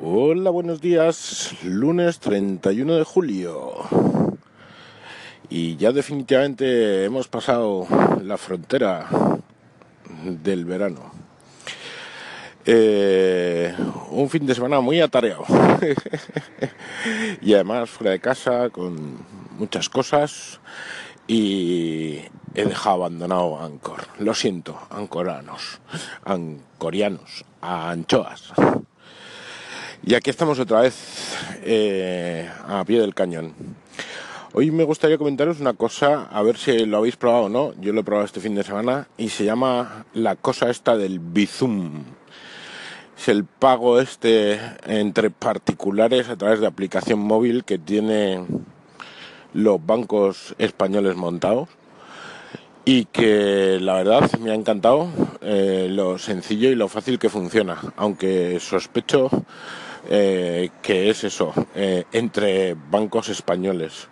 Hola, buenos días. Lunes 31 de julio. Y ya definitivamente hemos pasado la frontera del verano. Eh, un fin de semana muy atareado. y además fuera de casa con muchas cosas. Y he dejado abandonado Ancor. Lo siento, ancoranos, ancorianos, anchoas. Y aquí estamos otra vez eh, a pie del cañón. Hoy me gustaría comentaros una cosa, a ver si lo habéis probado o no. Yo lo he probado este fin de semana y se llama la cosa esta del Bizum. Es el pago este entre particulares a través de aplicación móvil que tiene los bancos españoles montados y que la verdad me ha encantado eh, lo sencillo y lo fácil que funciona, aunque sospecho eh, que es eso, eh, entre bancos españoles.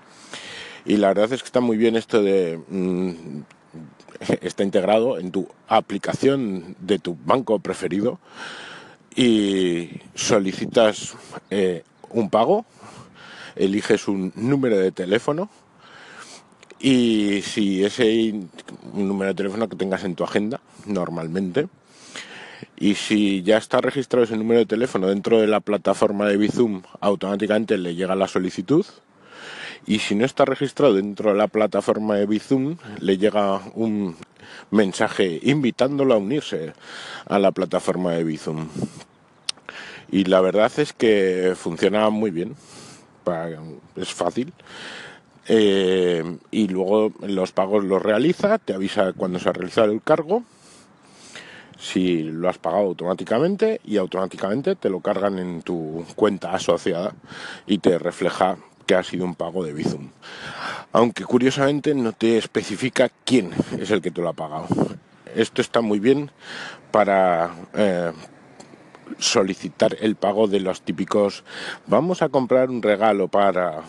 Y la verdad es que está muy bien esto de... Mm, está integrado en tu aplicación de tu banco preferido y solicitas eh, un pago, eliges un número de teléfono y si ese número de teléfono que tengas en tu agenda normalmente, y si ya está registrado ese número de teléfono dentro de la plataforma de Bizum, automáticamente le llega la solicitud. Y si no está registrado dentro de la plataforma de Bizum, le llega un mensaje invitándolo a unirse a la plataforma de Bizum. Y la verdad es que funciona muy bien. Es fácil. Eh, y luego los pagos los realiza, te avisa cuando se ha realizado el cargo si lo has pagado automáticamente y automáticamente te lo cargan en tu cuenta asociada y te refleja que ha sido un pago de Bizum. Aunque curiosamente no te especifica quién es el que te lo ha pagado. Esto está muy bien para eh, solicitar el pago de los típicos vamos a comprar un regalo para,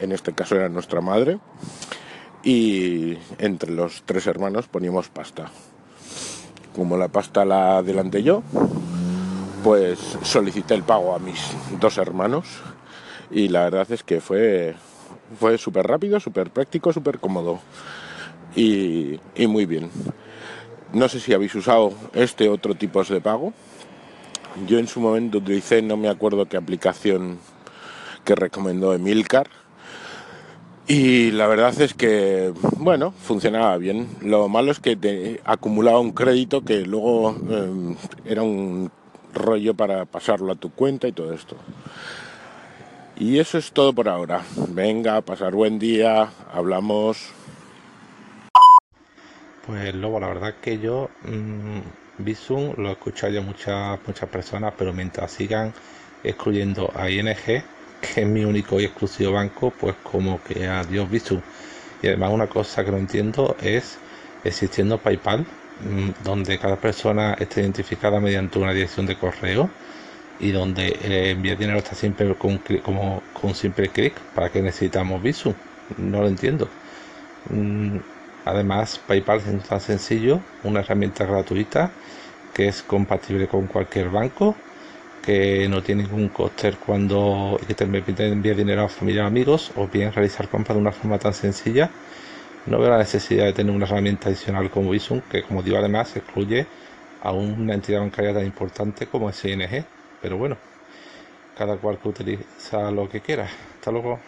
en este caso era nuestra madre, y entre los tres hermanos poníamos pasta como la pasta la adelanté yo, pues solicité el pago a mis dos hermanos y la verdad es que fue, fue súper rápido, súper práctico, súper cómodo y, y muy bien. No sé si habéis usado este otro tipo de pago. Yo en su momento utilicé, no me acuerdo qué aplicación que recomendó Emilcar, y la verdad es que, bueno, funcionaba bien. Lo malo es que te acumulaba un crédito que luego em, era un rollo para pasarlo a tu cuenta y todo esto. Y eso es todo por ahora. Venga, pasar buen día, hablamos. Pues luego la verdad que yo mmm, lo he escuchado ya muchas muchas personas, pero mientras sigan excluyendo a ING, es mi único y exclusivo banco, pues como que adiós Visum. Y además una cosa que no entiendo es existiendo PayPal, mm, donde cada persona está identificada mediante una dirección de correo y donde eh, enviar dinero está siempre con, como, con simple clic. ¿Para qué necesitamos Visum? No lo entiendo. Mm, además, PayPal es tan sencillo, una herramienta gratuita que es compatible con cualquier banco que no tiene ningún coste cuando que te enviar dinero a familia amigos o bien realizar compras de una forma tan sencilla. No veo la necesidad de tener una herramienta adicional como Visum, que como digo además excluye a una entidad bancaria tan importante como es ING. Pero bueno, cada cual que utiliza lo que quiera. Hasta luego.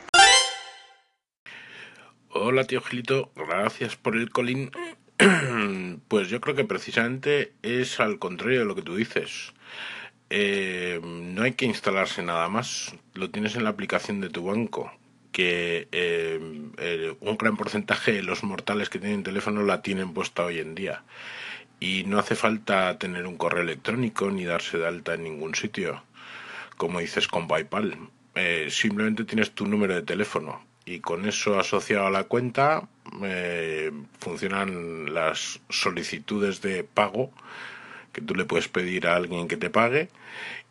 Hola tío Gilito, gracias por el colín. Pues yo creo que precisamente es al contrario de lo que tú dices eh, no hay que instalarse nada más, lo tienes en la aplicación de tu banco, que eh, un gran porcentaje de los mortales que tienen teléfono la tienen puesta hoy en día. Y no hace falta tener un correo electrónico ni darse de alta en ningún sitio, como dices con PayPal. Eh, simplemente tienes tu número de teléfono y con eso asociado a la cuenta eh, funcionan las solicitudes de pago que tú le puedes pedir a alguien que te pague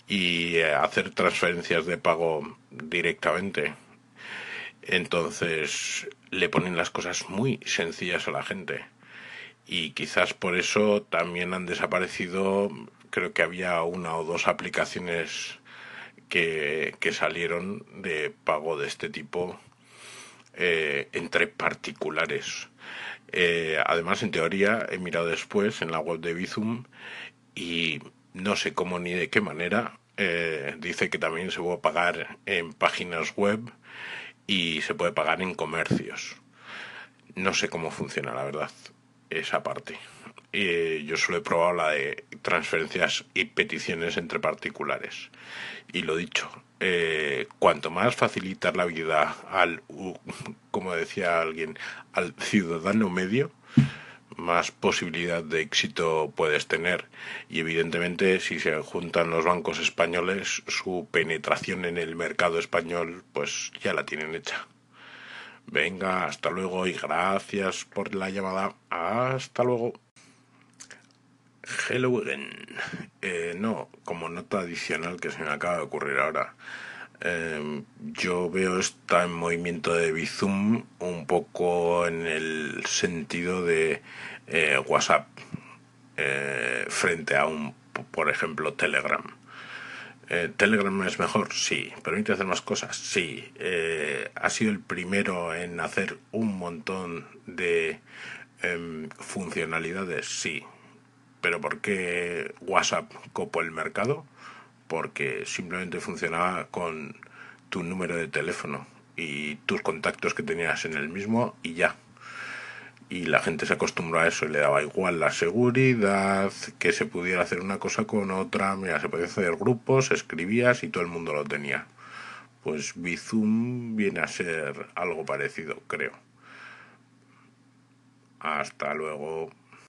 y eh, hacer transferencias de pago directamente. Entonces le ponen las cosas muy sencillas a la gente. Y quizás por eso también han desaparecido, creo que había una o dos aplicaciones que, salieron de pago de este tipo eh, entre particulares. Eh, además, en teoría, he mirado después en la web de Bizum y no sé cómo ni de qué manera. Eh, dice que también se puede pagar en páginas web y se puede pagar en comercios. No sé cómo funciona, la verdad, esa parte. Eh, yo solo he probado la de transferencias y peticiones entre particulares. Y lo dicho, eh, cuanto más facilitar la vida al, como decía alguien, al ciudadano medio, más posibilidad de éxito puedes tener. Y evidentemente, si se juntan los bancos españoles, su penetración en el mercado español, pues ya la tienen hecha. Venga, hasta luego y gracias por la llamada. Hasta luego. Hello again. Eh, no, como nota adicional que se me acaba de ocurrir ahora. Em, yo veo esta movimiento de Bizum un poco en el sentido de eh, WhatsApp eh, frente a un, por ejemplo, Telegram. Eh, Telegram es mejor, sí. ¿Permite hacer más cosas? Sí. ha sido el primero en hacer un montón de em, funcionalidades, sí. Pero ¿por qué WhatsApp copó el mercado? porque simplemente funcionaba con tu número de teléfono y tus contactos que tenías en el mismo y ya. Y la gente se acostumbró a eso y le daba igual la seguridad, que se pudiera hacer una cosa con otra. Mira, se podía hacer grupos, escribías y todo el mundo lo tenía. Pues Bizum viene a ser algo parecido, creo. Hasta luego.